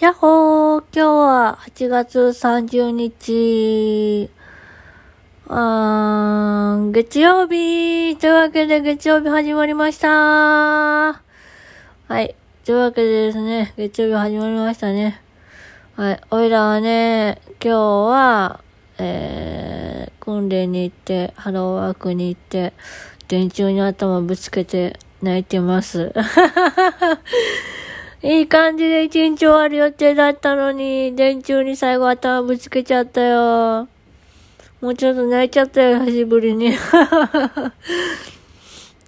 やっほー今日は8月30日、あー月曜日というわけで月曜日始まりましたはい。というわけでですね、月曜日始まりましたね。はい。おいらはね、今日は、えー、訓練に行って、ハローワークに行って、電柱に頭ぶつけて泣いてます。いい感じで一日終わる予定だったのに、電柱に最後頭ぶつけちゃったよ。もうちょっと泣いちゃったよ、久しぶりに。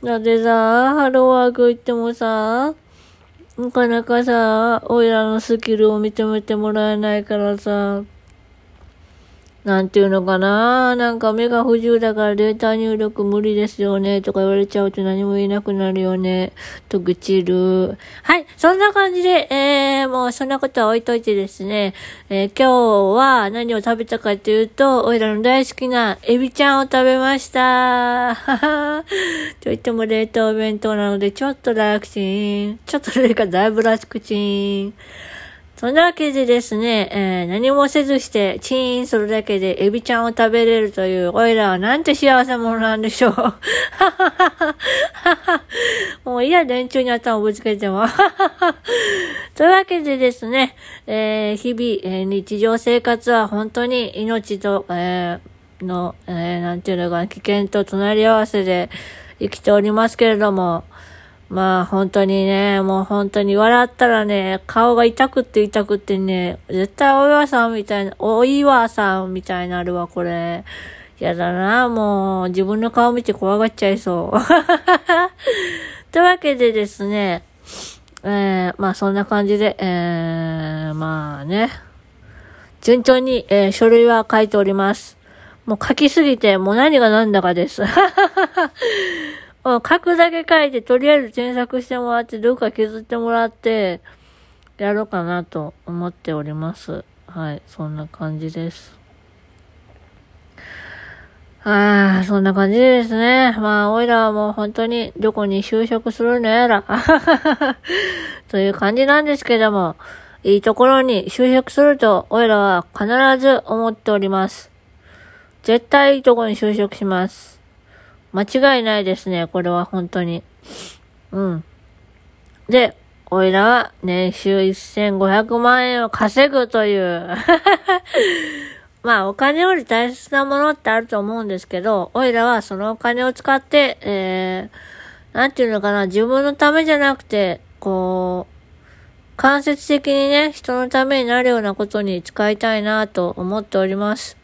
だってさ、ハローワーク行ってもさ、なかなかさ、おいらのスキルを認めてもらえないからさ、なんていうのかななんか目が不自由だからデータ入力無理ですよねとか言われちゃうと何も言えなくなるよねと愚痴る。はい、そんな感じで、えー、もうそんなことは置いといてですね、えー、今日は何を食べたかというと、おいらの大好きなエビちゃんを食べました。と言っても冷凍弁当なのでちょっと楽ちん。ちょっとそれかだいぶ楽ちん。そんなわけでですね、えー、何もせずして、チーンするだけでエビちゃんを食べれるという、おいらはなんて幸せ者なんでしょう。もういや、電柱に頭をぶつけても。というわけでですね、えー、日々、えー、日常生活は本当に命と、えー、の、えー、なんていうのかな、危険と隣り合わせで生きておりますけれども、まあ本当にね、もう本当に笑ったらね、顔が痛くって痛くってね、絶対お岩さんみたいな、お岩さんみたいになるわ、これ。やだな、もう自分の顔見て怖がっちゃいそう。というわけでですね、えー、まあそんな感じで、えー、まあね、順調に、えー、書類は書いております。もう書きすぎて、もう何が何だかです。書くだけ書いて、とりあえず添削してもらって、どっか削ってもらって、やろうかなと思っております。はい、そんな感じです。ああ、そんな感じですね。まあ、おいらはもう本当にどこに就職するのやら。という感じなんですけども、いいところに就職すると、おいらは必ず思っております。絶対いいとこに就職します。間違いないですね、これは本当に。うん。で、おいらは年収1500万円を稼ぐという。まあ、お金より大切なものってあると思うんですけど、おいらはそのお金を使って、えー、なんていうのかな、自分のためじゃなくて、こう、間接的にね、人のためになるようなことに使いたいなと思っております。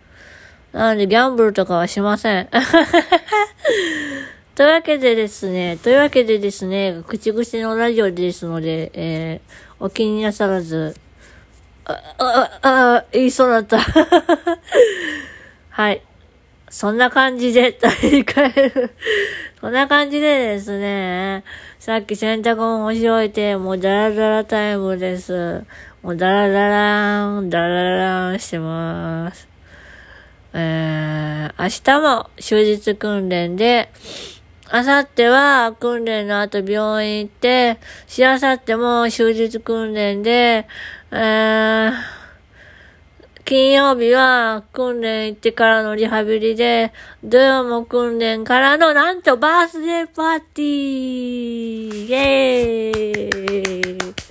なので、ギャンブルとかはしません。というわけでですね、というわけでですね、口癖のラジオですので、えー、お気になさらず、あ、あ、あ、言いそうだった。はい。そんな感じで、大会る。そんな感じでですね、さっき洗濯物干し置いて、もうダラダラタイムです。もうダラダラーン、ダラダラーンしてます。えー、明日も終日訓練で、あさっては訓練の後病院行って、しあさっても終日訓練で、えー、金曜日は訓練行ってからのリハビリで、土曜も訓練からのなんとバースデーパーティーイェーイ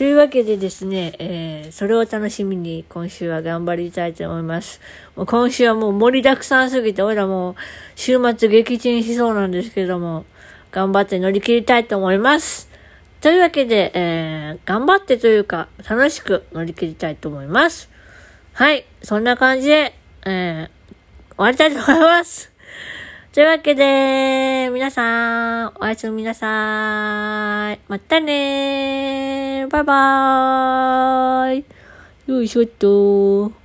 というわけでですね、えー、それを楽しみに今週は頑張りたいと思います。もう今週はもう盛りだくさんすぎて、俺らもう週末撃沈しそうなんですけども、頑張って乗り切りたいと思います。というわけで、えー、頑張ってというか、楽しく乗り切りたいと思います。はい、そんな感じで、えー、終わりたいと思います。というわけで、皆さん、おやすみなさい。またねー。バイバーイ。よいしょっと